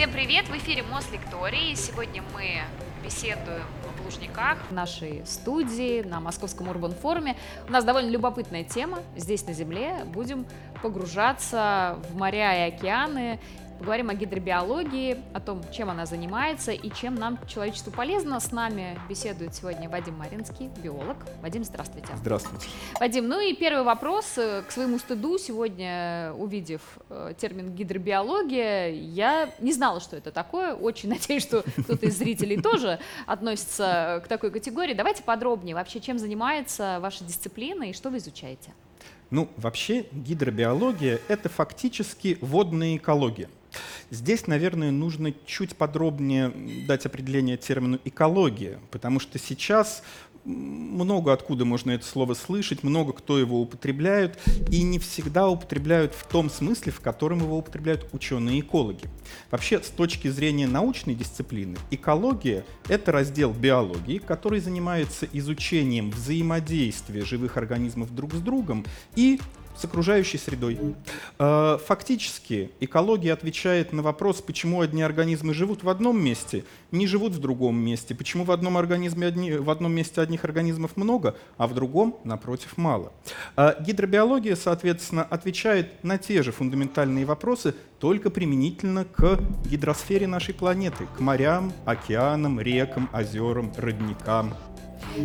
Всем привет! В эфире Мос Лекторий. Сегодня мы беседуем в Лужниках, в нашей студии, на Московском Урбан Форуме. У нас довольно любопытная тема. Здесь, на Земле, будем погружаться в моря и океаны Поговорим о гидробиологии, о том, чем она занимается и чем нам человечеству полезно. С нами беседует сегодня Вадим Маринский, биолог. Вадим, здравствуйте. Здравствуйте. Вадим, ну и первый вопрос. К своему стыду сегодня, увидев э, термин гидробиология, я не знала, что это такое. Очень надеюсь, что кто-то из зрителей тоже относится к такой категории. Давайте подробнее вообще, чем занимается ваша дисциплина и что вы изучаете. Ну, вообще гидробиология — это фактически водная экология. Здесь, наверное, нужно чуть подробнее дать определение термину экология, потому что сейчас много откуда можно это слово слышать, много кто его употребляют, и не всегда употребляют в том смысле, в котором его употребляют ученые-экологи. Вообще, с точки зрения научной дисциплины, экология — это раздел биологии, который занимается изучением взаимодействия живых организмов друг с другом и с окружающей средой. Э, фактически экология отвечает на вопрос, почему одни организмы живут в одном месте, не живут в другом месте, почему в одном, организме одни, в одном месте одних организмов много, а в другом, напротив, мало. Э, гидробиология, соответственно, отвечает на те же фундаментальные вопросы, только применительно к гидросфере нашей планеты, к морям, океанам, рекам, озерам, родникам.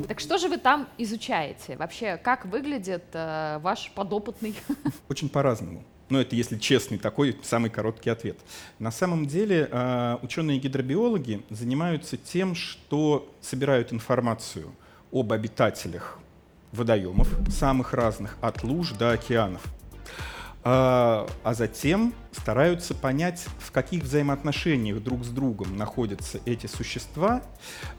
Так что же вы там изучаете? Вообще, как выглядит э, ваш подопытный? Очень по-разному. Но это, если честный, такой самый короткий ответ. На самом деле э, ученые-гидробиологи занимаются тем, что собирают информацию об обитателях водоемов, самых разных, от луж до океанов. А, а затем стараются понять, в каких взаимоотношениях друг с другом находятся эти существа.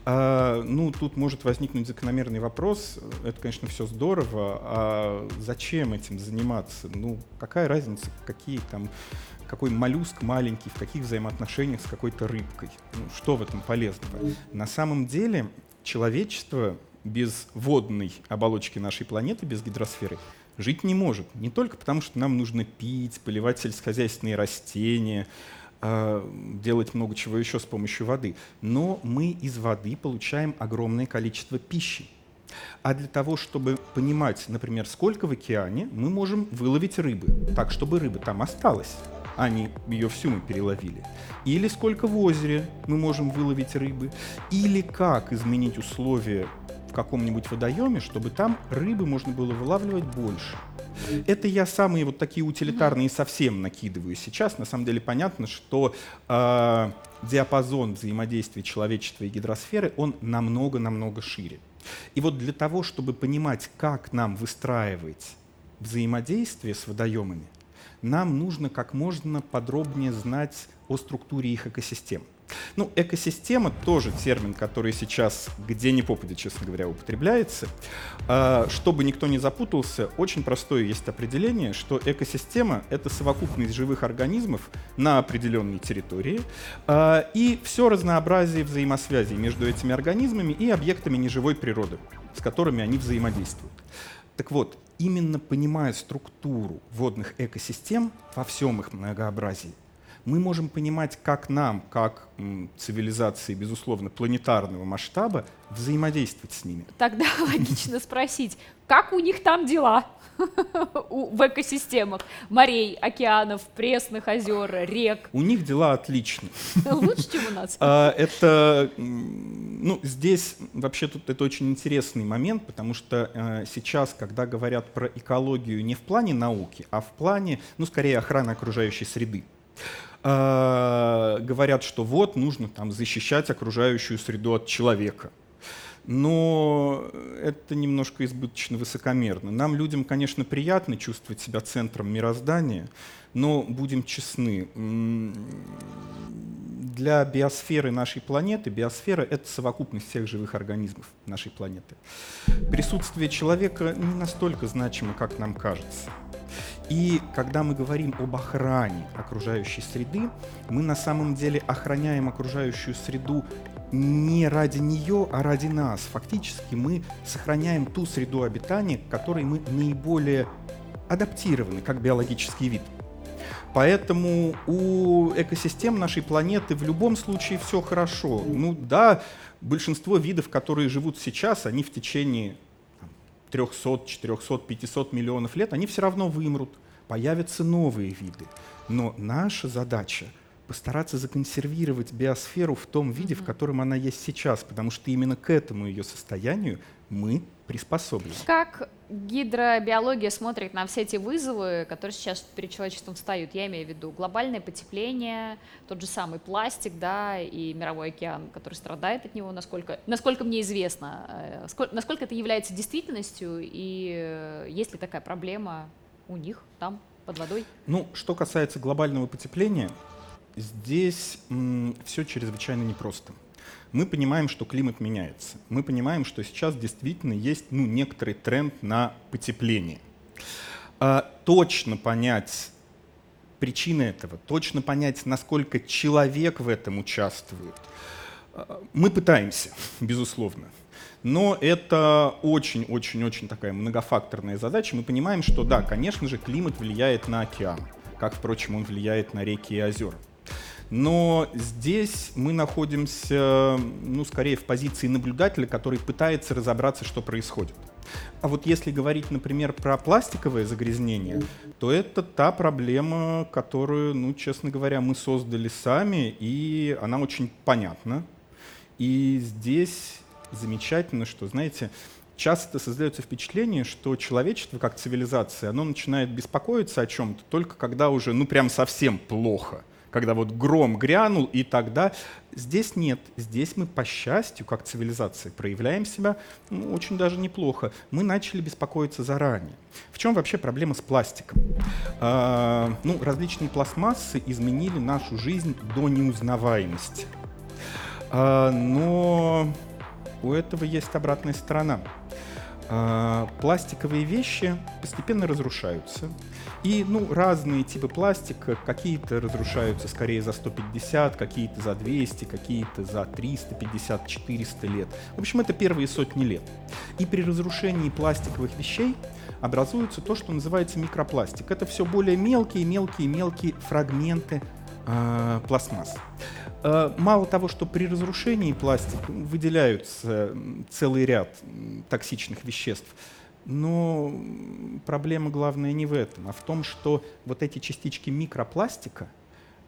А, ну, тут может возникнуть закономерный вопрос. Это, конечно, все здорово. А зачем этим заниматься? Ну, какая разница, какие там какой моллюск маленький, в каких взаимоотношениях с какой-то рыбкой. Ну, что в этом полезного? На самом деле человечество без водной оболочки нашей планеты, без гидросферы, жить не может. Не только потому, что нам нужно пить, поливать сельскохозяйственные растения, а, делать много чего еще с помощью воды, но мы из воды получаем огромное количество пищи. А для того, чтобы понимать, например, сколько в океане, мы можем выловить рыбы, так, чтобы рыба там осталась, а не ее всю мы переловили. Или сколько в озере мы можем выловить рыбы, или как изменить условия каком-нибудь водоеме, чтобы там рыбы можно было вылавливать больше. Это я самые вот такие утилитарные совсем накидываю сейчас. На самом деле понятно, что э, диапазон взаимодействия человечества и гидросферы, он намного-намного шире. И вот для того, чтобы понимать, как нам выстраивать взаимодействие с водоемами, нам нужно как можно подробнее знать о структуре их экосистем. Ну, экосистема тоже термин, который сейчас где ни попадя, честно говоря, употребляется. А, чтобы никто не запутался, очень простое есть определение, что экосистема — это совокупность живых организмов на определенной территории а, и все разнообразие взаимосвязей между этими организмами и объектами неживой природы, с которыми они взаимодействуют. Так вот, именно понимая структуру водных экосистем во всем их многообразии, мы можем понимать, как нам, как цивилизации, безусловно, планетарного масштаба, взаимодействовать с ними. Тогда логично спросить, как у них там дела в экосистемах морей, океанов, пресных озер, рек? У них дела отлично. Лучше, чем у нас. А, это, ну, здесь вообще тут это очень интересный момент, потому что э, сейчас, когда говорят про экологию не в плане науки, а в плане, ну, скорее, охраны окружающей среды, э, говорят, что вот нужно там защищать окружающую среду от человека. Но это немножко избыточно высокомерно. Нам, людям, конечно, приятно чувствовать себя центром мироздания, но будем честны, для биосферы нашей планеты, биосфера — это совокупность всех живых организмов нашей планеты. Присутствие человека не настолько значимо, как нам кажется. И когда мы говорим об охране окружающей среды, мы на самом деле охраняем окружающую среду не ради нее, а ради нас. Фактически мы сохраняем ту среду обитания, к которой мы наиболее адаптированы как биологический вид. Поэтому у экосистем нашей планеты в любом случае все хорошо. Ну да, большинство видов, которые живут сейчас, они в течение 300, 400, 500 миллионов лет, они все равно вымрут, появятся новые виды. Но наша задача постараться законсервировать биосферу в том виде, в котором она есть сейчас, потому что именно к этому ее состоянию мы приспособлены. Как гидробиология смотрит на все эти вызовы, которые сейчас перед человечеством встают? Я имею в виду глобальное потепление, тот же самый пластик, да, и мировой океан, который страдает от него, насколько, насколько мне известно, э, сколько, насколько это является действительностью, и э, есть ли такая проблема у них там под водой? Ну, что касается глобального потепления, здесь все чрезвычайно непросто. Мы понимаем, что климат меняется. Мы понимаем, что сейчас действительно есть ну, некоторый тренд на потепление. А, точно понять причины этого, точно понять, насколько человек в этом участвует, а, мы пытаемся, безусловно. Но это очень-очень-очень такая многофакторная задача. Мы понимаем, что да, конечно же, климат влияет на океан, как, впрочем, он влияет на реки и озера. Но здесь мы находимся, ну, скорее в позиции наблюдателя, который пытается разобраться, что происходит. А вот если говорить, например, про пластиковое загрязнение, то это та проблема, которую, ну, честно говоря, мы создали сами, и она очень понятна. И здесь замечательно, что, знаете, часто создается впечатление, что человечество как цивилизация, оно начинает беспокоиться о чем-то только когда уже, ну, прям совсем плохо – когда вот гром грянул, и тогда здесь нет. Здесь мы, по счастью, как цивилизация, проявляем себя ну, очень даже неплохо. Мы начали беспокоиться заранее. В чем вообще проблема с пластиком? А, ну, различные пластмассы изменили нашу жизнь до неузнаваемости. А, но у этого есть обратная сторона. А, пластиковые вещи постепенно разрушаются. И ну, разные типы пластика, какие-то разрушаются скорее за 150, какие-то за 200, какие-то за 350, 400 лет. В общем, это первые сотни лет. И при разрушении пластиковых вещей образуется то, что называется микропластик. Это все более мелкие, мелкие, мелкие фрагменты э, пластмасс. Э, мало того, что при разрушении пластика выделяются целый ряд токсичных веществ, но проблема главная не в этом, а в том, что вот эти частички микропластика,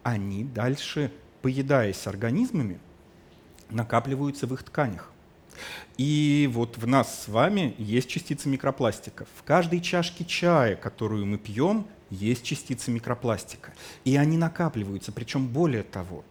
они дальше, поедаясь организмами, накапливаются в их тканях. И вот в нас с вами есть частицы микропластика. В каждой чашке чая, которую мы пьем, есть частицы микропластика. И они накапливаются, причем более того.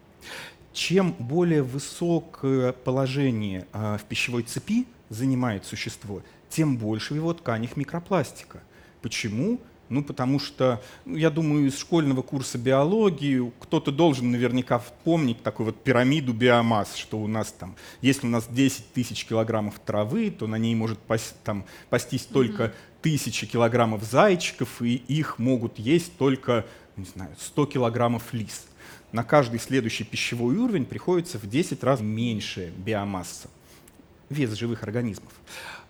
Чем более высокое положение а, в пищевой цепи занимает существо, тем больше в его тканях микропластика. Почему? Ну, потому что, ну, я думаю, из школьного курса биологии кто-то должен наверняка помнить такую вот пирамиду биомасс, что у нас там, если у нас 10 тысяч килограммов травы, то на ней может пас, там, пастись только тысячи килограммов зайчиков, и их могут есть только, не знаю, 100 килограммов лис. На каждый следующий пищевой уровень приходится в 10 раз меньше биомасса, вес живых организмов.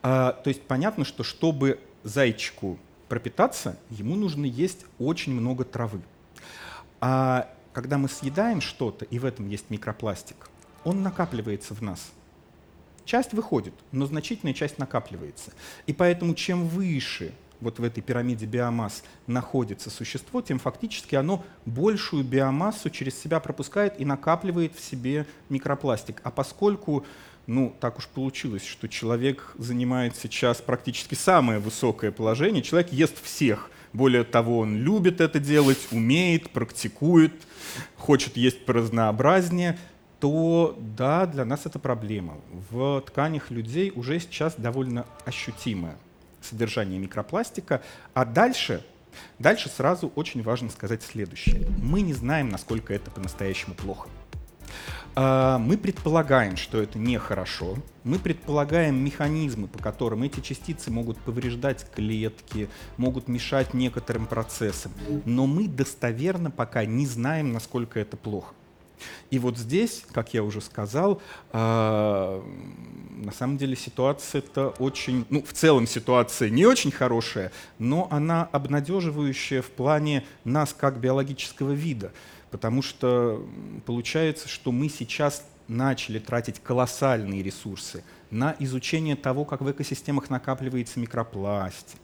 А, то есть понятно, что чтобы зайчику пропитаться, ему нужно есть очень много травы. А когда мы съедаем что-то, и в этом есть микропластик, он накапливается в нас. Часть выходит, но значительная часть накапливается. И поэтому чем выше вот в этой пирамиде биомасс находится существо, тем фактически оно большую биомассу через себя пропускает и накапливает в себе микропластик. А поскольку ну, так уж получилось, что человек занимает сейчас практически самое высокое положение. Человек ест всех. Более того, он любит это делать, умеет, практикует, хочет есть разнообразнее то да, для нас это проблема. В тканях людей уже сейчас довольно ощутимое содержание микропластика, а дальше, дальше сразу очень важно сказать следующее. Мы не знаем, насколько это по-настоящему плохо. А, мы предполагаем, что это нехорошо. Мы предполагаем механизмы, по которым эти частицы могут повреждать клетки, могут мешать некоторым процессам. Но мы достоверно пока не знаем, насколько это плохо. И вот здесь, как я уже сказал, э, на самом деле ситуация-то очень, ну, в целом ситуация не очень хорошая, но она обнадеживающая в плане нас как биологического вида, потому что получается, что мы сейчас начали тратить колоссальные ресурсы на изучение того, как в экосистемах накапливается микропластик,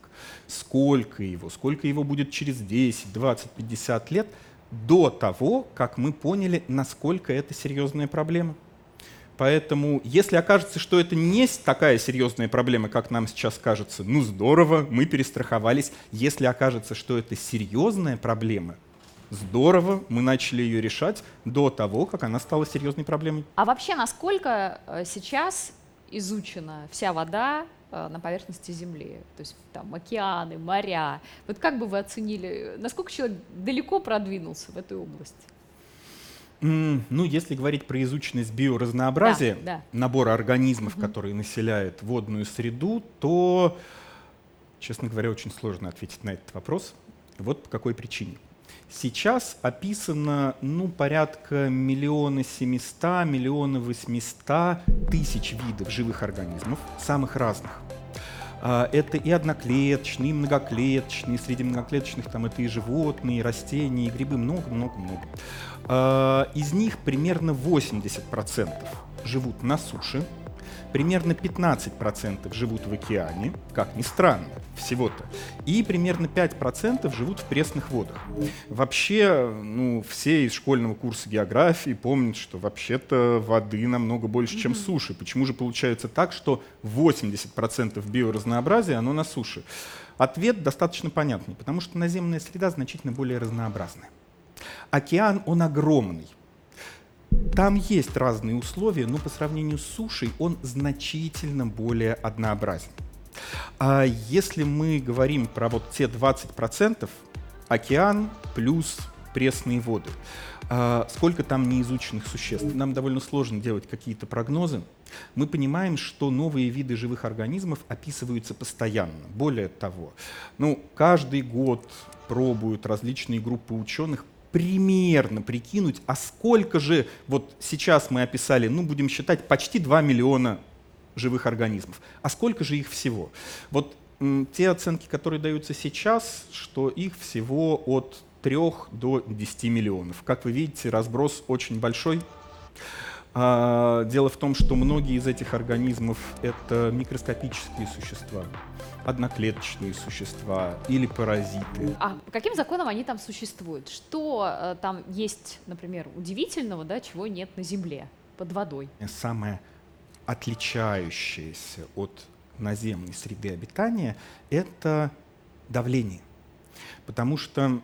сколько его, сколько его будет через 10, 20, 50 лет – до того, как мы поняли, насколько это серьезная проблема. Поэтому, если окажется, что это не такая серьезная проблема, как нам сейчас кажется, ну здорово, мы перестраховались. Если окажется, что это серьезная проблема, здорово, мы начали ее решать до того, как она стала серьезной проблемой. А вообще, насколько э, сейчас изучена вся вода Э, на поверхности Земли, то есть там океаны, моря. Вот как бы вы оценили, насколько человек далеко продвинулся в этой области? Mm, ну, если говорить про изученность биоразнообразия, да, да. набора организмов, угу. которые населяют водную среду, то, честно говоря, очень сложно ответить на этот вопрос. Вот по какой причине. Сейчас описано ну, порядка миллиона семиста, миллиона восьмиста тысяч видов живых организмов, самых разных. А, это и одноклеточные, и многоклеточные. Среди многоклеточных там это и животные, и растения, и грибы, много-много-много. А, из них примерно 80% живут на суше, примерно 15% живут в океане, как ни странно, всего-то, и примерно 5% живут в пресных водах. Вообще, ну, все из школьного курса географии помнят, что вообще-то воды намного больше, чем суши. Почему же получается так, что 80% биоразнообразия, оно на суше? Ответ достаточно понятный, потому что наземная среда значительно более разнообразная. Океан, он огромный. Там есть разные условия, но по сравнению с сушей он значительно более однообразен. А если мы говорим про вот те 20%, океан плюс пресные воды, а сколько там неизученных существ? Нам довольно сложно делать какие-то прогнозы. Мы понимаем, что новые виды живых организмов описываются постоянно. Более того, ну, каждый год пробуют различные группы ученых примерно прикинуть, а сколько же, вот сейчас мы описали, ну будем считать, почти 2 миллиона живых организмов. А сколько же их всего? Вот те оценки, которые даются сейчас, что их всего от 3 до 10 миллионов. Как вы видите, разброс очень большой. А, дело в том, что многие из этих организмов — это микроскопические существа, одноклеточные существа или паразиты. А по каким законам они там существуют? Что э, там есть, например, удивительного, да, чего нет на Земле под водой? Самое отличающееся от наземной среды обитания — это давление. Потому что,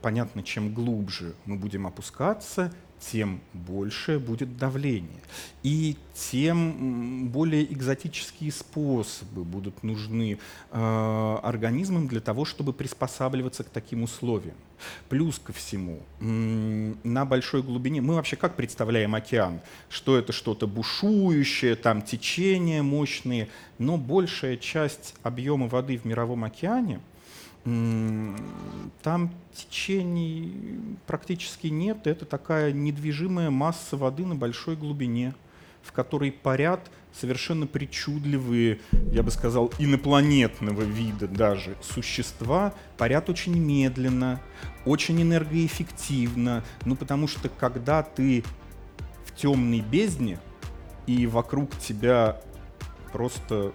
понятно, чем глубже мы будем опускаться, тем больше будет давление. И тем более экзотические способы будут нужны э, организмам для того, чтобы приспосабливаться к таким условиям. Плюс ко всему, на большой глубине, мы вообще как представляем океан? Что это что-то бушующее, там течения мощные, но большая часть объема воды в мировом океане — там течений практически нет. Это такая недвижимая масса воды на большой глубине, в которой парят совершенно причудливые, я бы сказал, инопланетного вида даже существа, парят очень медленно, очень энергоэффективно. Ну, потому что когда ты в темной бездне, и вокруг тебя просто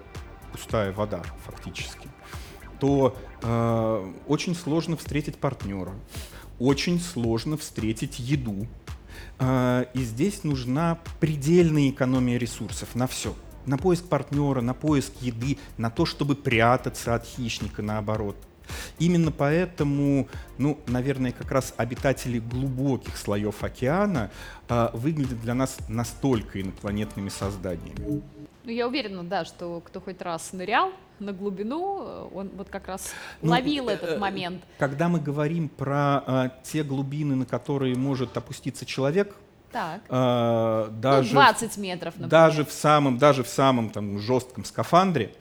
пустая вода фактически, то э, очень сложно встретить партнера, очень сложно встретить еду. Э, и здесь нужна предельная экономия ресурсов на все. На поиск партнера, на поиск еды, на то, чтобы прятаться от хищника, наоборот. Именно поэтому, ну, наверное, как раз обитатели глубоких слоев океана э, выглядят для нас настолько инопланетными созданиями. Ну, я уверена, да, что кто хоть раз нырял на глубину, он вот как раз ну, ловил этот э, момент. Когда мы говорим про э, те глубины, на которые может опуститься человек, так. Э, даже, ну, 20 метров, например. Даже в самом, даже в самом там, жестком скафандре,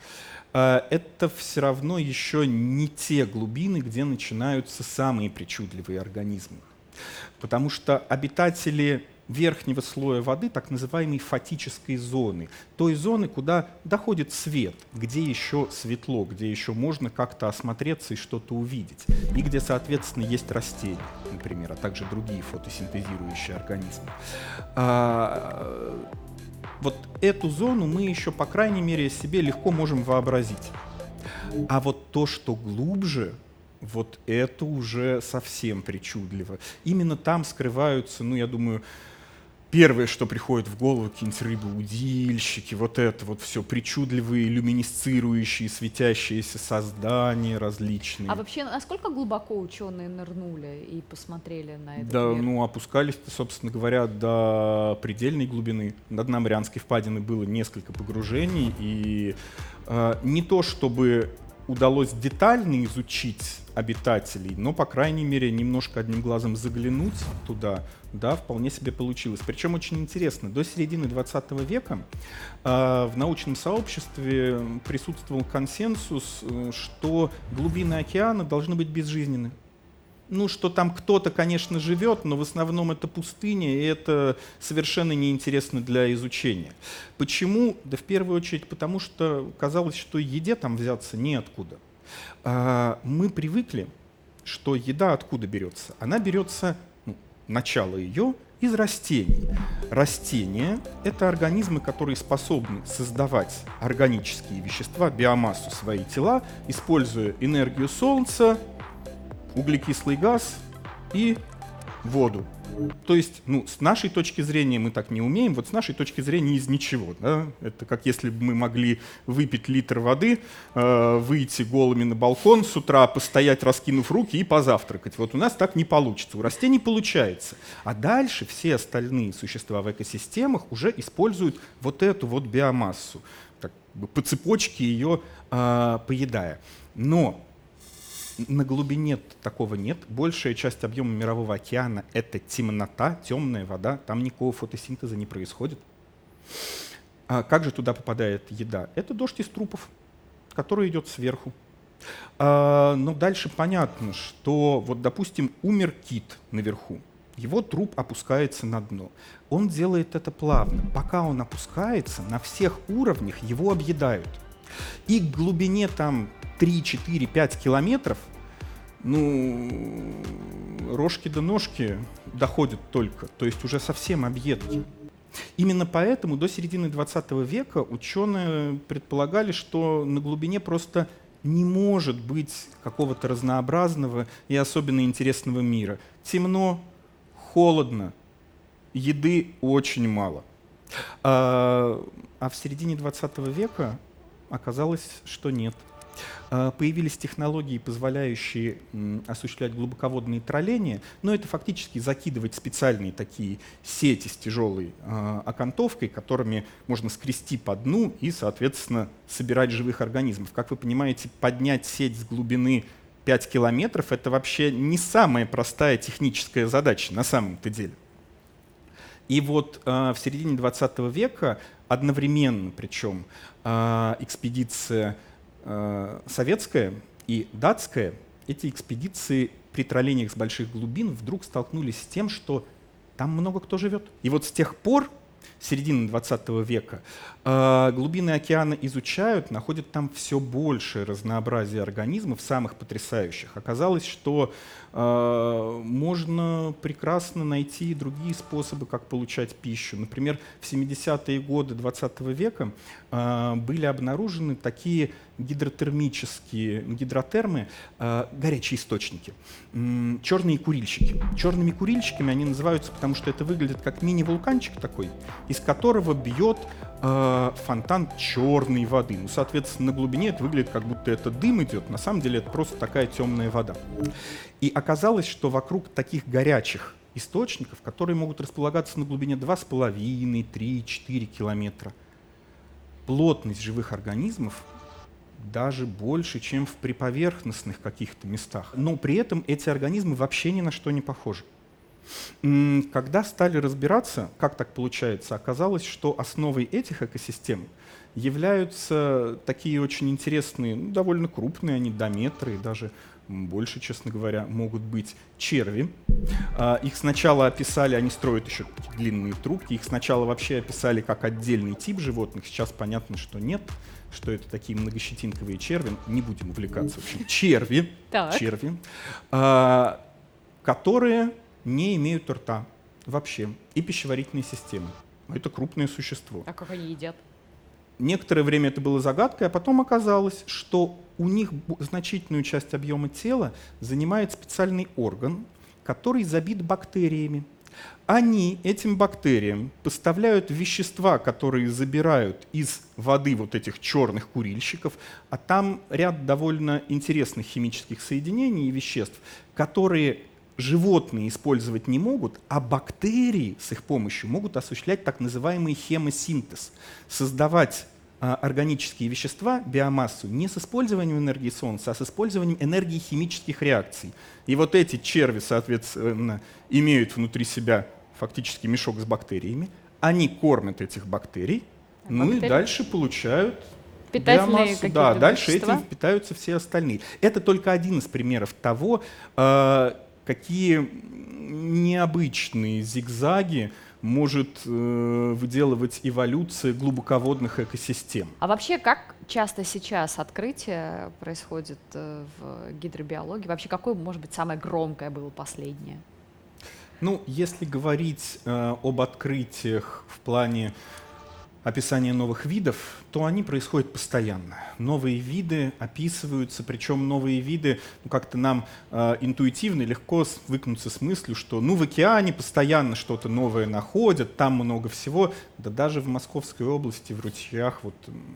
э, это все равно еще не те глубины, где начинаются самые причудливые организмы. Потому что обитатели верхнего слоя воды, так называемой фатической зоны, той зоны, куда доходит свет, где еще светло, где еще можно как-то осмотреться и что-то увидеть, и где, соответственно, есть растения, например, а также другие фотосинтезирующие организмы. А, вот эту зону мы еще, по крайней мере, себе легко можем вообразить. А вот то, что глубже, вот это уже совсем причудливо. Именно там скрываются, ну, я думаю, первое, что приходит в голову, какие-нибудь рыбы-удильщики, вот это вот все, причудливые, люминесцирующие, светящиеся создания различные. А вообще, насколько глубоко ученые нырнули и посмотрели на это? Да, мир? ну, опускались, собственно говоря, до предельной глубины. На дна Марианской впадины было несколько погружений, и э, не то чтобы удалось детально изучить обитателей, но, по крайней мере, немножко одним глазом заглянуть туда, да, вполне себе получилось. Причем очень интересно, до середины 20 века э, в научном сообществе присутствовал консенсус, э, что глубины океана должны быть безжизненны ну, что там кто-то, конечно, живет, но в основном это пустыня, и это совершенно неинтересно для изучения. Почему? Да в первую очередь потому, что казалось, что еде там взяться неоткуда. А, мы привыкли, что еда откуда берется? Она берется, ну, начало ее из растений. Растения — это организмы, которые способны создавать органические вещества, биомассу, свои тела, используя энергию солнца, углекислый газ и воду. То есть, ну, с нашей точки зрения мы так не умеем, вот с нашей точки зрения из ничего. Да? Это как если бы мы могли выпить литр воды, э, выйти голыми на балкон с утра, постоять, раскинув руки и позавтракать. Вот у нас так не получится, у растений получается. А дальше все остальные существа в экосистемах уже используют вот эту вот биомассу, так, по цепочке ее э, поедая. Но на глубине такого нет. Большая часть объема мирового океана — это темнота, темная вода. Там никакого фотосинтеза не происходит. А как же туда попадает еда? Это дождь из трупов, который идет сверху. А, но дальше понятно, что вот, допустим, умер кит наверху. Его труп опускается на дно. Он делает это плавно. Пока он опускается, на всех уровнях его объедают. И к глубине там 3, 4, 5 километров, ну, рожки до ножки доходят только, то есть уже совсем объедки. Именно поэтому до середины 20 века ученые предполагали, что на глубине просто не может быть какого-то разнообразного и особенно интересного мира. Темно, холодно, еды очень мало. А, а в середине 20 века оказалось, что нет – появились технологии, позволяющие осуществлять глубоководные тролления, но это фактически закидывать специальные такие сети с тяжелой а, окантовкой, которыми можно скрести по дну и, соответственно, собирать живых организмов. Как вы понимаете, поднять сеть с глубины 5 километров — это вообще не самая простая техническая задача на самом-то деле. И вот э, в середине 20 века одновременно, причем, э, экспедиция Э, советская и датская, эти экспедиции при троллениях с больших глубин вдруг столкнулись с тем, что там много кто живет. И вот с тех пор, середины 20 века, э, глубины океана изучают, находят там все большее разнообразие организмов, самых потрясающих. Оказалось, что э, можно прекрасно найти другие способы, как получать пищу. Например, в 70-е годы 20 века были обнаружены такие гидротермические гидротермы, э, горячие источники, черные курильщики. Черными курильщиками они называются, потому что это выглядит как мини-вулканчик такой, из которого бьет э, фонтан черной воды. Ну, соответственно, на глубине это выглядит, как будто это дым идет. На самом деле это просто такая темная вода. И оказалось, что вокруг таких горячих источников, которые могут располагаться на глубине 2,5, 3, 4 километра, плотность живых организмов даже больше, чем в приповерхностных каких-то местах. Но при этом эти организмы вообще ни на что не похожи. Когда стали разбираться, как так получается, оказалось, что основой этих экосистем являются такие очень интересные, ну, довольно крупные, они до метра и даже больше, честно говоря, могут быть черви. А, их сначала описали, они строят еще длинные трубки, их сначала вообще описали как отдельный тип животных, сейчас понятно, что нет, что это такие многощетинковые черви, не будем увлекаться. В общем, черви, черви, а, которые не имеют рта вообще и пищеварительной системы. Это крупное существо. А как они едят? Некоторое время это было загадкой, а потом оказалось, что у них значительную часть объема тела занимает специальный орган, который забит бактериями. Они этим бактериям поставляют вещества, которые забирают из воды вот этих черных курильщиков, а там ряд довольно интересных химических соединений и веществ, которые животные использовать не могут, а бактерии с их помощью могут осуществлять так называемый хемосинтез, создавать а, органические вещества, биомассу, не с использованием энергии Солнца, а с использованием энергии химических реакций. И вот эти черви, соответственно, имеют внутри себя фактически мешок с бактериями, они кормят этих бактерий, А ну и дальше получают Питательные биомассу. Да, дальше вещества? этим питаются все остальные. Это только один из примеров того, э, какие необычные зигзаги может э, выделывать эволюция глубоководных экосистем. А вообще, как часто сейчас открытие происходит э, в гидробиологии? Вообще, какое, может быть, самое громкое было последнее? Ну, если говорить э, об открытиях в плане описания новых видов, то они происходят постоянно. Новые виды описываются, причем новые виды ну, как-то нам э, интуитивно легко свыкнуться с мыслью, что ну в океане постоянно что-то новое находят, там много всего. Да даже в Московской области, в ручьях, вот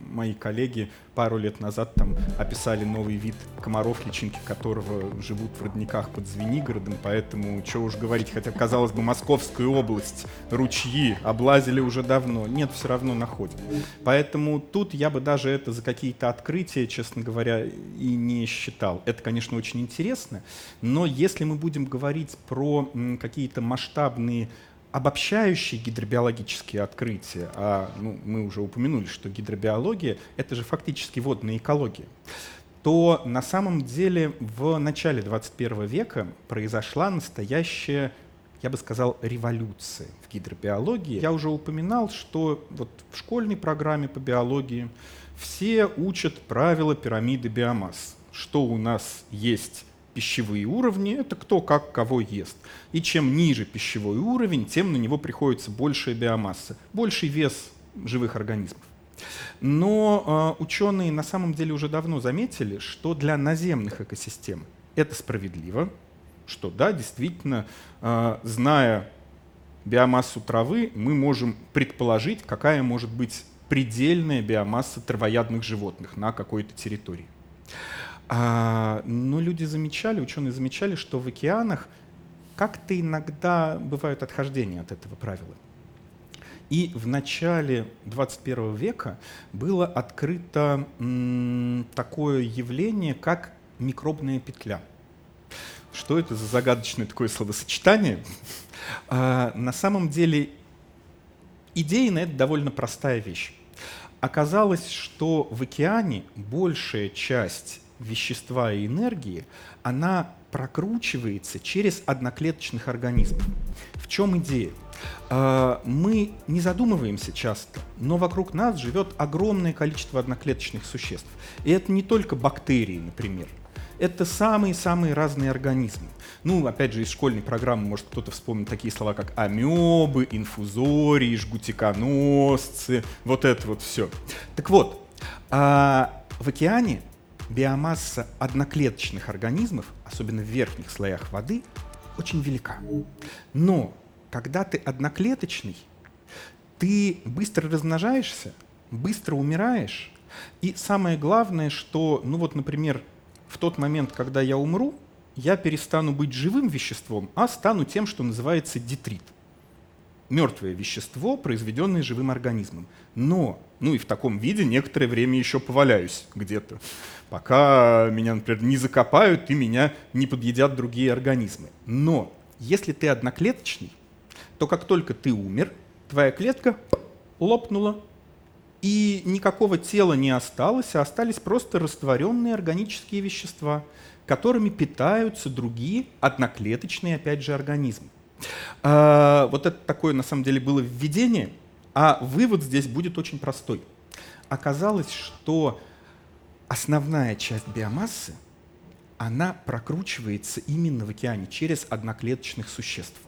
мои коллеги пару лет назад там описали новый вид комаров, личинки которого живут в родниках под Звенигородом, поэтому что уж говорить, хотя, казалось бы, Московская область, ручьи облазили уже давно, нет, все равно находят. Поэтому тут я бы даже это за какие-то открытия, честно говоря, и не считал. Это, конечно, очень интересно, но если мы будем говорить про какие-то масштабные обобщающие гидробиологические открытия, а ну, мы уже упомянули, что гидробиология — это же фактически водная экология, то на самом деле в начале 21 века произошла настоящая, я бы сказал, революция в гидробиологии. Я уже упоминал, что вот в школьной программе по биологии все учат правила пирамиды биомасс. Что у нас есть пищевые уровни, это кто как кого ест. И чем ниже пищевой уровень, тем на него приходится большая биомасса, больший вес живых организмов. Но э, ученые на самом деле уже давно заметили, что для наземных экосистем это справедливо, что да, действительно, э, зная биомассу травы, мы можем предположить, какая может быть предельная биомасса травоядных животных на какой-то территории. А, но люди замечали, ученые замечали, что в океанах как-то иногда бывают отхождения от этого правила. И в начале 21 века было открыто такое явление, как микробная петля. Что это за загадочное такое словосочетание? А, на самом деле идея на это довольно простая вещь. Оказалось, что в океане большая часть вещества и энергии, она прокручивается через одноклеточных организмов. В чем идея? А, Мы не задумываемся часто, но вокруг нас живет огромное количество одноклеточных существ. И это не только бактерии, например. Это самые-самые разные организмы. Ну, опять же, из школьной программы может кто-то вспомнить такие слова, как амебы, инфузории, жгутиконосцы, вот это вот все. Так вот, а, в океане биомасса одноклеточных организмов, особенно в верхних слоях воды, очень велика. Но когда ты одноклеточный, ты быстро размножаешься, быстро умираешь, и самое главное, что, ну вот, например, в тот момент, когда я умру, я перестану быть живым веществом, а стану тем, что называется детрит. Мертвое вещество, произведенное живым организмом. Но, ну и в таком виде некоторое время еще поваляюсь где-то, пока меня, например, не закопают и меня не подъедят другие организмы. Но если ты одноклеточный, то как только ты умер, твоя клетка лопнула, и никакого тела не осталось, а остались просто растворенные органические вещества. которыми питаются другие одноклеточные, опять же, организмы. А, вот это такое, на самом деле, было введение, а вывод здесь будет очень простой. Оказалось, что основная часть биомассы, она прокручивается именно в океане через одноклеточных существ.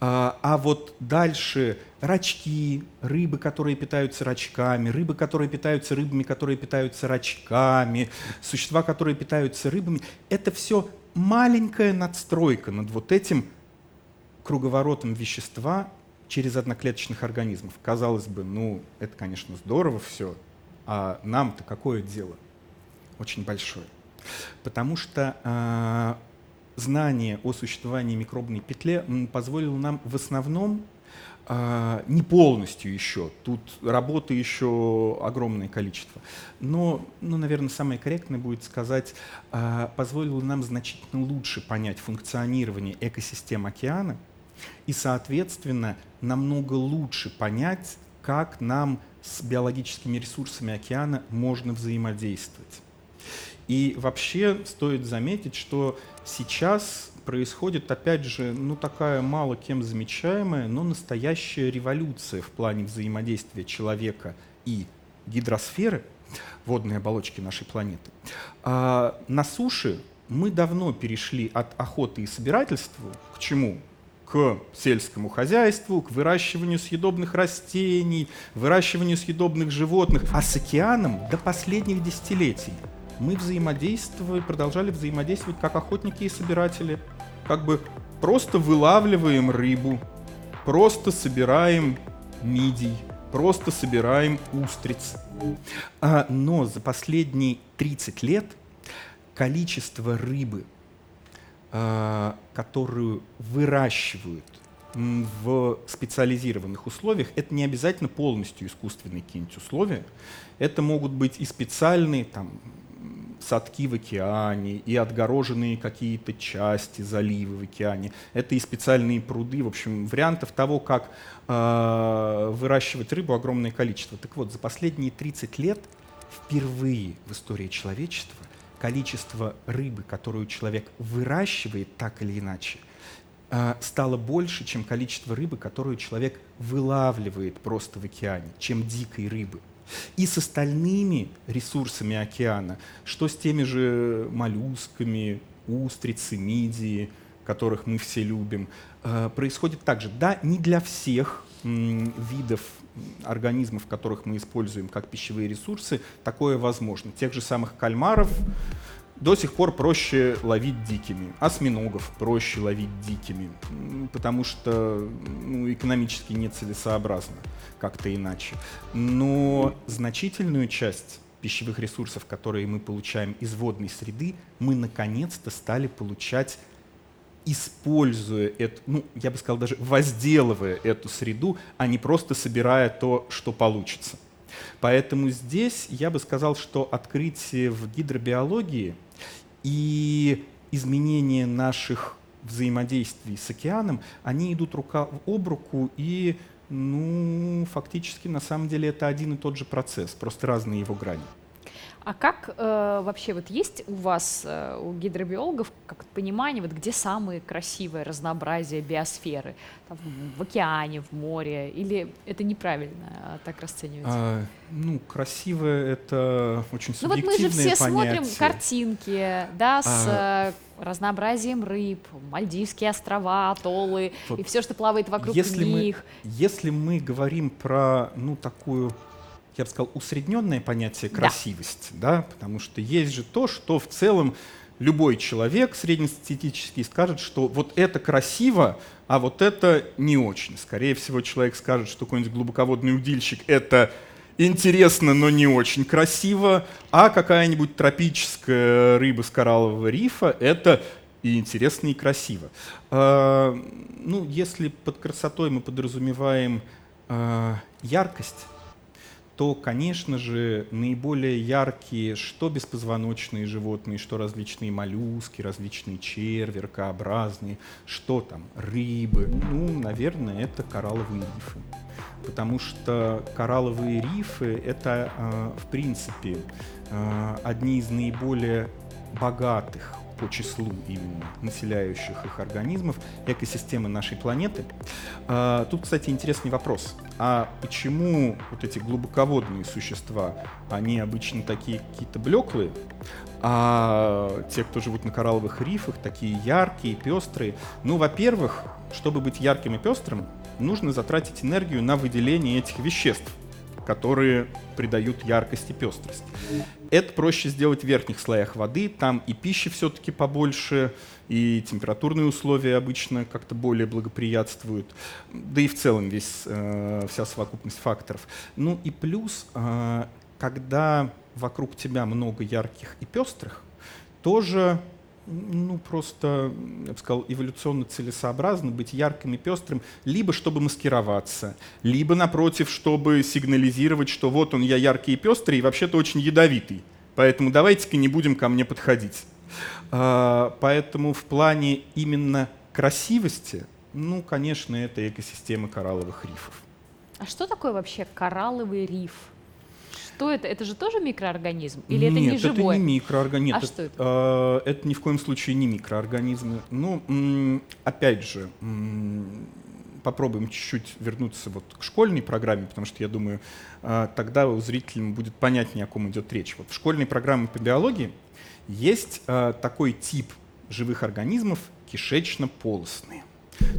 А, а вот дальше рачки, рыбы, которые питаются рачками, рыбы, которые питаются рыбами, которые питаются рачками, существа, которые питаются рыбами, это все маленькая надстройка над вот этим круговоротом вещества через одноклеточных организмов. Казалось бы, ну, это, конечно, здорово все, а нам-то какое дело? Очень большое. Потому что э, знание о существовании микробной петле позволило нам в основном э, не полностью еще, тут работы еще огромное количество, но, ну, наверное, самое корректное будет сказать, э, позволило нам значительно лучше понять функционирование экосистем океана и, соответственно, намного лучше понять, как нам с биологическими ресурсами океана можно взаимодействовать. И вообще стоит заметить, что сейчас происходит, опять же, ну такая мало кем замечаемая, но настоящая революция в плане взаимодействия человека и гидросферы, водной оболочки нашей планеты. А на суше мы давно перешли от охоты и собирательства к чему? к сельскому хозяйству, к выращиванию съедобных растений, выращиванию съедобных животных, а с океаном до последних десятилетий мы взаимодействовали, продолжали взаимодействовать как охотники и собиратели. Как бы просто вылавливаем рыбу, просто собираем мидий, просто собираем устриц. А, но за последние 30 лет количество рыбы, а, которую выращивают в специализированных условиях, это не обязательно полностью искусственные какие-нибудь условия. Это могут быть и специальные там, садки в океане, и отгороженные какие-то части залива в океане. Это и специальные пруды. В общем, вариантов того, как э, выращивать рыбу, огромное количество. Так вот, за последние 30 лет впервые в истории человечества количество рыбы, которую человек выращивает так или иначе, э, стало больше, чем количество рыбы, которую человек вылавливает просто в океане, чем дикой рыбы и с остальными ресурсами океана, что с теми же моллюсками, устрицы, мидии, которых мы все любим, э, происходит также. Да, не для всех видов организмов, которых мы используем как пищевые ресурсы, такое возможно. Тех же самых кальмаров до сих пор проще ловить дикими, осьминогов проще ловить дикими, потому что ну, экономически нецелесообразно как-то иначе. Но значительную часть пищевых ресурсов, которые мы получаем из водной среды, мы наконец-то стали получать используя эту, ну, я бы сказал, даже возделывая эту среду, а не просто собирая то, что получится. Поэтому здесь я бы сказал, что открытие в гидробиологии и изменение наших взаимодействий с океаном, они идут рука об руку и ну, фактически, на самом деле, это один и тот же процесс, просто разные его грани. А как э, вообще вот есть у вас, э, у гидробиологов, как понимание, вот где самые красивые разнообразие биосферы? Там, в океане, в море? Или это неправильно а, так расценивается? А, ну, красивое — это очень субъективное Ну вот мы же все понятие. смотрим картинки, да, с а... Разнообразием рыб, Мальдивские острова, атоллы вот. и все, что плавает вокруг если них. Мы, если мы говорим про, ну, такую я бы сказал, усредненное понятие красивости, да. да, потому что есть же то, что в целом любой человек среднестатистический скажет, что вот это красиво, а вот это не очень. Скорее всего, человек скажет, что какой-нибудь глубоководный удильщик — это интересно, но не очень красиво, а какая-нибудь тропическая рыба с кораллового рифа — это и интересно, и красиво. А, ну, если под красотой мы подразумеваем а, яркость, то, конечно же, наиболее яркие что беспозвоночные животные, что различные моллюски, различные черви, ракообразные, что там, рыбы. Ну, наверное, это коралловые рифы. Потому что коралловые рифы — это, а, в принципе, а, одни из наиболее богатых по числу именно населяющих их организмов экосистемы нашей планеты. А, тут, кстати, интересный вопрос. А почему вот эти глубоководные существа, они обычно такие какие-то блеклые, а те, кто живут на коралловых рифах, такие яркие, пестрые? Ну, во-первых, чтобы быть ярким и пестрым, нужно затратить энергию на выделение этих веществ которые придают яркость и пестрость. Это проще сделать в верхних слоях воды, там и пищи все-таки побольше, и температурные условия обычно как-то более благоприятствуют, да и в целом весь, э, вся совокупность факторов. Ну и плюс, э, когда вокруг тебя много ярких и пестрых, тоже ну, просто, я бы сказал, эволюционно целесообразно быть ярким и пестрым, либо чтобы маскироваться, либо, напротив, чтобы сигнализировать, что вот он, я яркий и пестрый, и вообще-то очень ядовитый. Поэтому давайте-ка не будем ко мне подходить. А, поэтому в плане именно красивости, ну, конечно, это экосистема коралловых рифов. А что такое вообще коралловый риф? Что это? Это же тоже микроорганизм? Или Нет, это не живой? это не микроорганизм. А что это? Э, это ни в коем случае не микроорганизмы. Ну, опять же, попробуем чуть-чуть вернуться вот к школьной программе, потому что я думаю, э, тогда у зрителям будет понятнее, о ком идет речь. Вот в школьной программе по биологии есть э, такой тип живых организмов кишечно-полостные.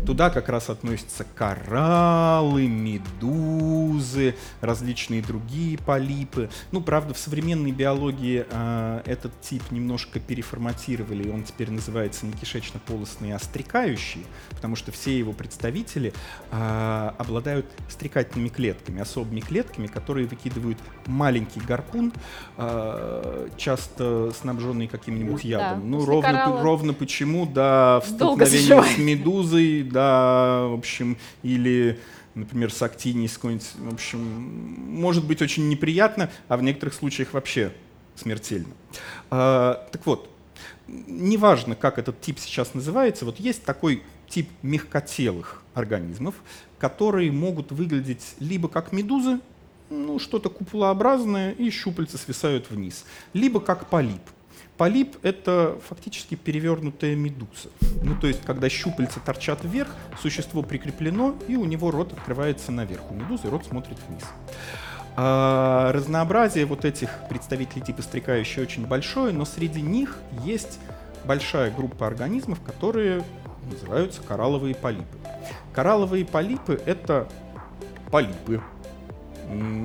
Туда как раз относятся кораллы, медузы, различные другие полипы. Ну, правда, в современной биологии э, этот тип немножко переформатировали, и он теперь называется не кишечно-полостные, а стрекающие, потому что все его представители э, обладают стрекательными клетками, особыми клетками, которые выкидывают маленький гарпун, э, часто снабженный каким-нибудь ядом. Да, ну, ровно, ровно почему, да, в столкновении с медузой да, в общем, или например, с актинией с какой-нибудь, в общем, может быть очень неприятно, а в некоторых случаях вообще смертельно. А, так вот, неважно, как этот тип сейчас называется, вот есть такой тип мягкотелых организмов, которые могут выглядеть либо как медузы, ну, что-то куполообразное, и щупальца свисают вниз, либо как полип – Полип — это фактически перевернутая медуза. Ну, то есть, когда щупальца торчат вверх, существо прикреплено, и у него рот открывается наверх. У медузы рот смотрит вниз. А, разнообразие вот этих представителей типа стрекающие очень большое, но среди них есть большая группа организмов, которые называются коралловые полипы. Коралловые полипы — это полипы,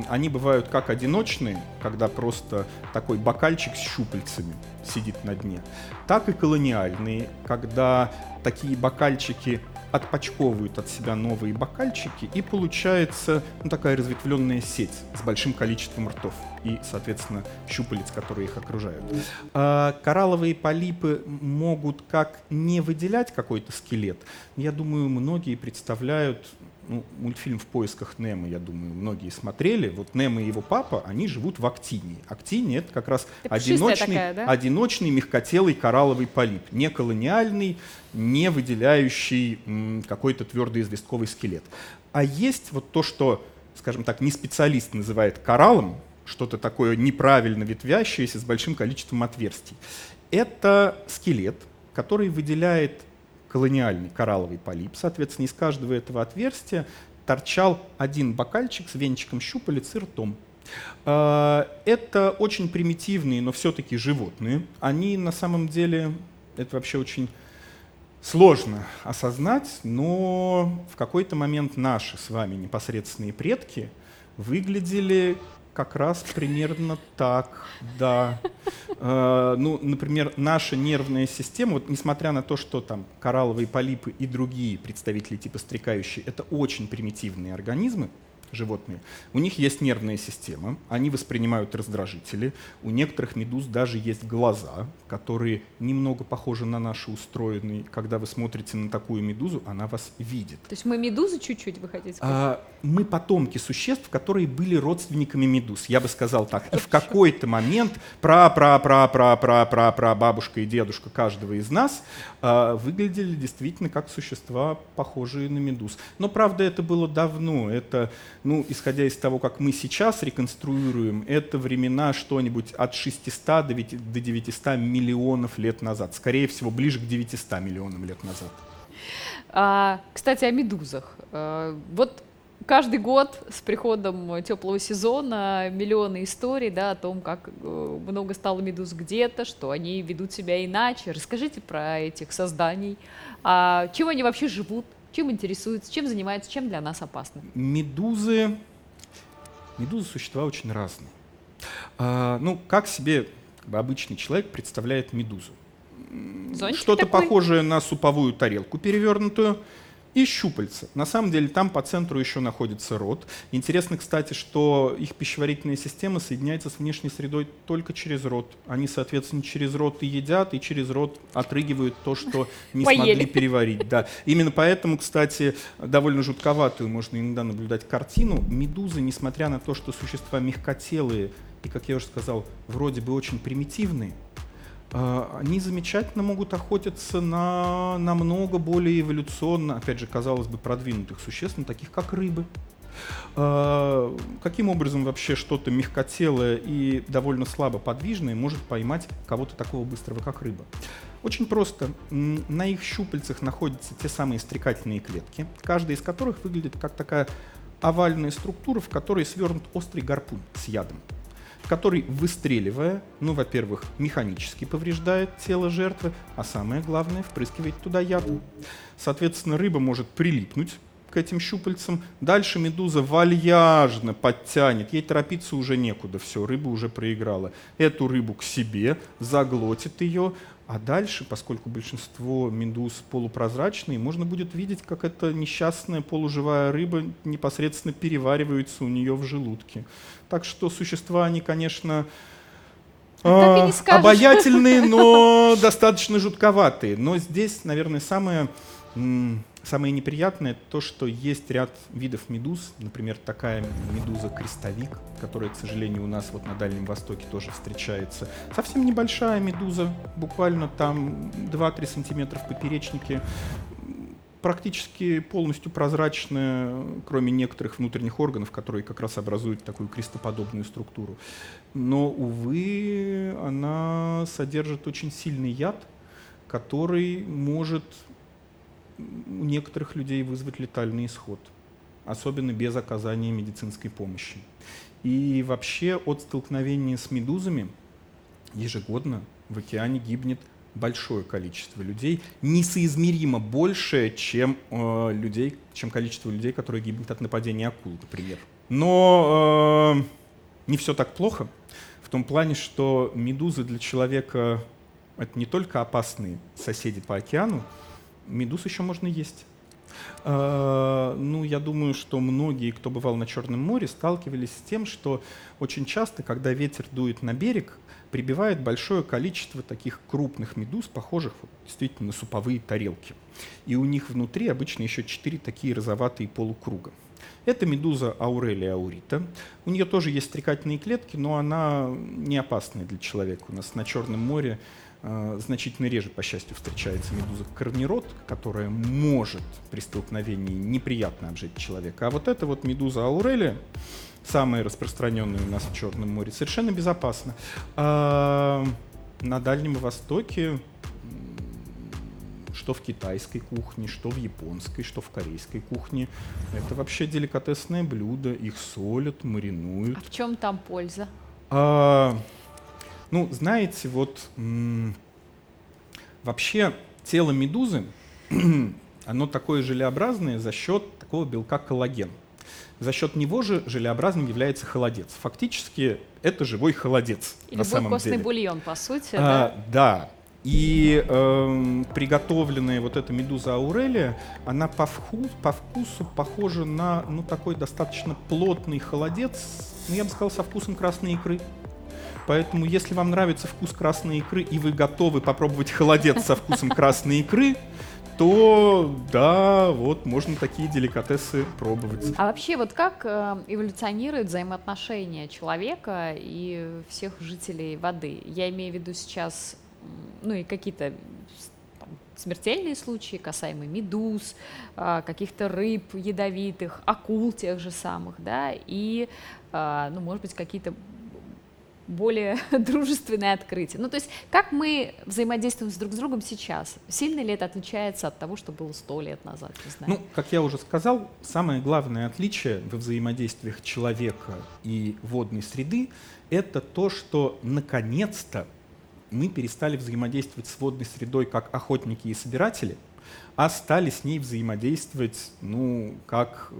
они бывают как одиночные, когда просто такой бокальчик с щупальцами сидит на дне, так и колониальные, когда такие бокальчики отпочковывают от себя новые бокальчики, и получается ну, такая разветвленная сеть с большим количеством ртов и, соответственно, щупалец, которые их окружают. А коралловые полипы могут как не выделять какой-то скелет. Я думаю, многие представляют ну, мультфильм «В поисках Немо», я думаю, многие смотрели. Вот Немо и его папа, они живут в Актине. Актине — это как раз одиночный, такая, да? одиночный мягкотелый коралловый полип. Не колониальный, не выделяющий какой-то твердый известковый скелет. А есть вот то, что, скажем так, не специалист называет кораллом, что-то такое неправильно ветвящееся с большим количеством отверстий. Это скелет, который выделяет колониальный коралловый полип. Соответственно, из каждого этого отверстия торчал один бокальчик с венчиком щупалец и ртом. А, это очень примитивные, но все-таки животные. Они на самом деле, это вообще очень сложно осознать, но в какой-то момент наши с вами непосредственные предки выглядели как раз примерно так, да. Э, ну, например, наша нервная система, вот несмотря на то, что там коралловые полипы и другие представители типа стрекающие, это очень примитивные организмы, животные, у них есть нервная система, они воспринимают раздражители, у некоторых медуз даже есть глаза, которые немного похожи на наши устроенные. Когда вы смотрите на такую медузу, она вас видит. То есть мы медузы чуть-чуть, вы хотите сказать? А, мы потомки существ, которые были родственниками медуз, я бы сказал так. И в какой-то момент пра-пра-пра-пра-пра-пра бабушка и дедушка каждого из нас выглядели действительно как существа, похожие на медуз. Но правда это было давно, это ну, исходя из того, как мы сейчас реконструируем, это времена что-нибудь от 600 до 900 миллионов лет назад. Скорее всего, ближе к 900 миллионам лет назад. А, кстати, о медузах. А, вот каждый год с приходом теплого сезона миллионы историй да, о том, как э, много стало медуз где-то, что они ведут себя иначе. Расскажите про этих созданий. А чем они вообще живут? Чем интересуются? Чем занимаются? Чем для нас опасны? Медузы... Медузы существа очень разные. А, ну, как себе как бы, обычный человек представляет медузу? Что-то похожее на суповую тарелку перевернутую, и щупальца. На самом деле там по центру еще находится рот. Интересно, кстати, что их пищеварительная система соединяется с внешней средой только через рот. Они, соответственно, через рот и едят, и через рот отрыгивают то, что не Поели. смогли переварить. Да. Именно поэтому, кстати, довольно жутковатую можно иногда наблюдать картину. Медузы, несмотря на то, что существа мягкотелые и, как я уже сказал, вроде бы очень примитивные, они замечательно могут охотиться на намного более эволюционно, опять же, казалось бы, продвинутых существ, таких как рыбы. А, каким образом вообще что-то мягкотелое и довольно слабо подвижное может поймать кого-то такого быстрого, как рыба? Очень просто. На их щупальцах находятся те самые стрекательные клетки, каждая из которых выглядит как такая овальная структура, в которой свернут острый гарпун с ядом который, выстреливая, ну, во-первых, механически повреждает тело жертвы, а самое главное, впрыскивает туда яд. Соответственно, рыба может прилипнуть к этим щупальцам. Дальше медуза вальяжно подтянет, ей торопиться уже некуда, все, рыба уже проиграла. Эту рыбу к себе, заглотит ее, а дальше, поскольку большинство медуз полупрозрачные, можно будет видеть, как эта несчастная полуживая рыба непосредственно переваривается у нее в желудке. Так что существа, они, конечно, э, обаятельные, но достаточно жутковатые. Но здесь, наверное, самое Самое неприятное то, что есть ряд видов медуз, например, такая медуза крестовик, которая, к сожалению, у нас вот на Дальнем Востоке тоже встречается. Совсем небольшая медуза, буквально там 2-3 сантиметра в поперечнике, практически полностью прозрачная, кроме некоторых внутренних органов, которые как раз образуют такую крестоподобную структуру. Но, увы, она содержит очень сильный яд, который может у некоторых людей вызвать летальный исход, особенно без оказания медицинской помощи. И вообще от столкновения с медузами ежегодно в океане гибнет большое количество людей, несоизмеримо большее, чем, э, людей, чем количество людей, которые гибнут от нападения акул, например. Но э, не все так плохо в том плане, что медузы для человека это не только опасные соседи по океану, медуз еще можно есть. Uh, ну, я думаю, что многие, кто бывал на Черном море, сталкивались с тем, что очень часто, когда ветер дует на берег, прибивает большое количество таких крупных медуз, похожих вот, действительно на суповые тарелки. И у них внутри обычно еще четыре такие розоватые полукруга. Это медуза Аурелия аурита. У нее тоже есть стрекательные клетки, но она не опасная для человека. У нас на Черном море Э, значительно реже, по счастью, встречается медуза корнирод, которая может при столкновении неприятно обжечь человека. А вот эта вот медуза аурелия, самая распространенная у нас в Черном море, совершенно безопасна. А на Дальнем Востоке что в китайской кухне, что в японской, что в корейской кухне. Это вообще деликатесное блюдо. Их солят, маринуют. А в чем там польза? А, ну, знаете, вот вообще тело медузы, оно такое желеобразное за счет такого белка коллаген. За счет него же желеобразным является холодец. Фактически это живой холодец. И на самом костный деле. бульон, по сути. А, да? да. И э, приготовленная вот эта медуза аурелия, она по, вкус, по вкусу похожа на ну, такой достаточно плотный холодец, ну, я бы сказал, со вкусом красной икры. Поэтому, если вам нравится вкус красной икры и вы готовы попробовать холодец со вкусом красной икры, то да, вот можно такие деликатесы пробовать. А вообще вот как э, эволюционирует взаимоотношения человека и всех жителей воды? Я имею в виду сейчас, ну и какие-то смертельные случаи, касаемые медуз, а, каких-то рыб ядовитых, акул тех же самых, да, и, а, ну, может быть, какие-то более дружественное открытие. Ну, то есть, как мы взаимодействуем с друг с другом сейчас? Сильно ли это отличается от того, что было сто лет назад? Не знаю. Ну, как я уже сказал, самое главное отличие во взаимодействиях человека и водной среды – это то, что наконец-то мы перестали взаимодействовать с водной средой как охотники и собиратели, а стали с ней взаимодействовать, ну, как э,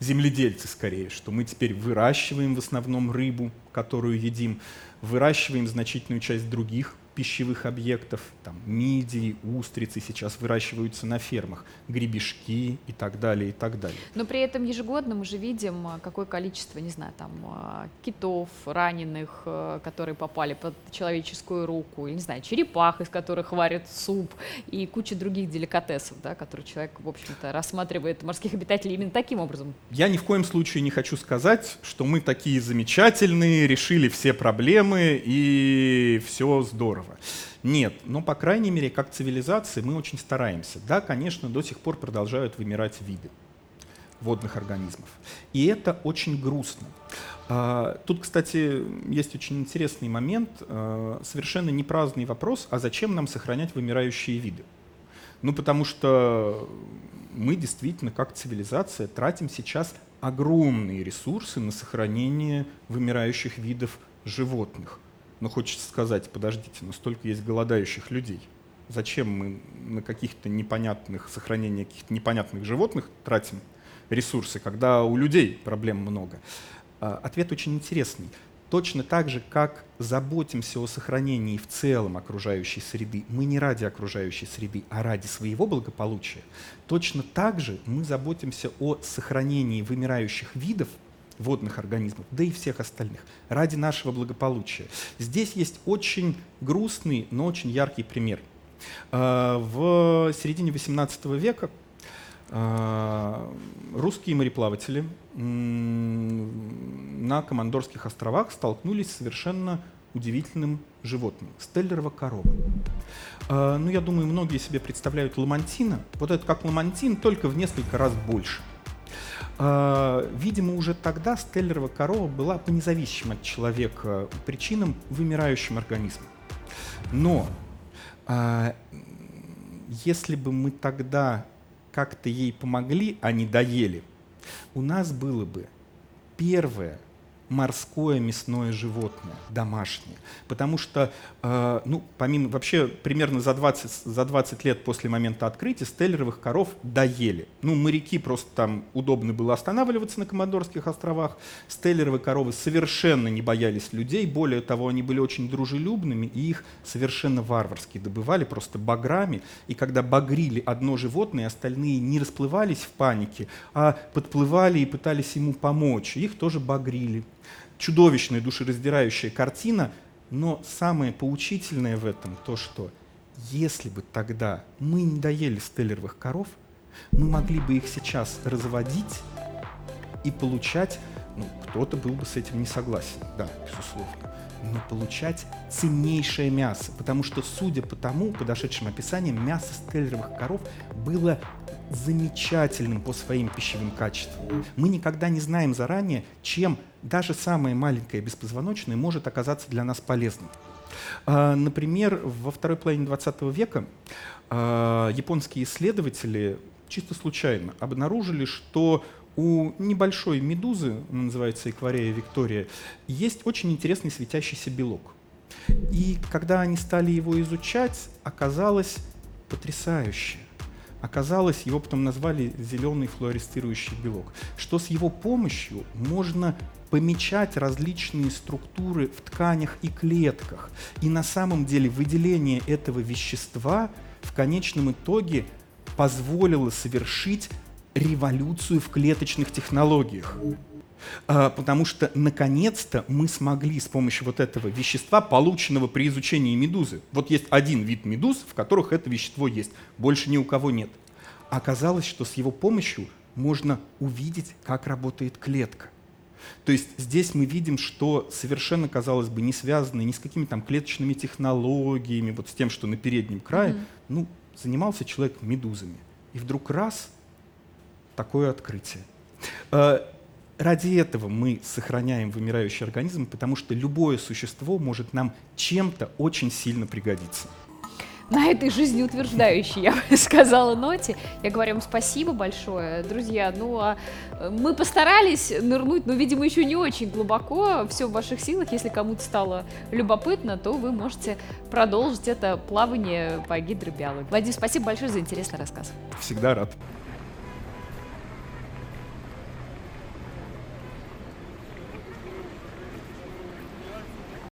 земледельцы скорее, что мы теперь выращиваем в основном рыбу, которую едим, выращиваем значительную часть других пищевых объектов, там мидии, устрицы сейчас выращиваются на фермах, гребешки и так далее, и так далее. Но при этом ежегодно мы же видим, а, какое количество, не знаю, там а, китов раненых, а, которые попали под человеческую руку, или, не знаю, черепах, из которых варят суп, и куча других деликатесов, да, которые человек, в общем-то, рассматривает морских обитателей именно таким образом. Я ни в коем случае не хочу сказать, что мы такие замечательные, решили все проблемы и все здорово здорово. Нет, но, по крайней мере, как цивилизации мы очень стараемся. Да, конечно, до сих пор продолжают вымирать виды водных организмов. И это очень грустно. А, тут, кстати, есть очень интересный момент, а, совершенно непраздный вопрос, а зачем нам сохранять вымирающие виды? Ну, потому что мы действительно, как цивилизация, тратим сейчас огромные ресурсы на сохранение вымирающих видов животных. Но хочется сказать, подождите, но столько есть голодающих людей. Зачем мы на каких-то непонятных, сохранение каких-то непонятных животных тратим ресурсы, когда у людей проблем много? А, ответ очень интересный. Точно так же, как заботимся о сохранении в целом окружающей среды, мы не ради окружающей среды, а ради своего благополучия, точно так же мы заботимся о сохранении вымирающих видов водных организмов, да и всех остальных, ради нашего благополучия. Здесь есть очень грустный, но очень яркий пример. А, в середине XVIII века а, русские мореплаватели на Командорских островах столкнулись с совершенно удивительным животным – стеллерова корова. А, ну, я думаю, многие себе представляют ламантина. Вот это как ламантин, только в несколько раз больше. А, видимо, уже тогда стеллерова корова была по независимым от человека причинам вымирающим организмом. Но а, если бы мы тогда как-то ей помогли, а не доели, у нас было бы первое – морское мясное животное, домашнее. Потому что, э, ну, помимо, вообще примерно за 20, за 20 лет после момента открытия стеллеровых коров доели. Ну, моряки просто там удобно было останавливаться на Командорских островах. Стеллеровые коровы совершенно не боялись людей, более того, они были очень дружелюбными, и их совершенно варварски добывали, просто баграми. И когда багрили одно животное, остальные не расплывались в панике, а подплывали и пытались ему помочь. Их тоже багрили чудовищная, душераздирающая картина, но самое поучительное в этом то, что если бы тогда мы не доели стеллеровых коров, мы могли бы их сейчас разводить и получать, ну, кто-то был бы с этим не согласен, да, безусловно, но получать ценнейшее мясо, потому что, судя по тому, подошедшим описаниям, мясо стеллеровых коров было замечательным по своим пищевым качествам. Мы никогда не знаем заранее, чем даже самое маленькое беспозвоночное может оказаться для нас полезным. А, например, во второй половине 20 века а, японские исследователи чисто случайно обнаружили, что у небольшой медузы, называется экварея Виктория, есть очень интересный светящийся белок. И когда они стали его изучать, оказалось потрясающе оказалось, его потом назвали зеленый флуоресцирующий белок, что с его помощью можно помечать различные структуры в тканях и клетках. И на самом деле выделение этого вещества в конечном итоге позволило совершить революцию в клеточных технологиях. А, потому что наконец-то мы смогли с помощью вот этого вещества, полученного при изучении медузы, вот есть один вид медуз, в которых это вещество есть, больше ни у кого нет. Оказалось, что с его помощью можно увидеть, как работает клетка. То есть здесь мы видим, что совершенно, казалось бы, не связано ни с какими там клеточными технологиями, вот с тем, что на переднем крае, mm-hmm. ну, занимался человек медузами. И вдруг раз такое открытие. Э, ради этого мы сохраняем вымирающий организм, потому что любое существо может нам чем-то очень сильно пригодиться. На этой жизнеутверждающей, я бы сказала, ноте я говорю вам спасибо большое, друзья. Ну, а э, мы постарались нырнуть, но, видимо, еще не очень глубоко. Все в ваших силах. Если кому-то стало любопытно, то вы можете продолжить это плавание по гидробиологии. Владимир, спасибо большое за интересный рассказ. Всегда рад.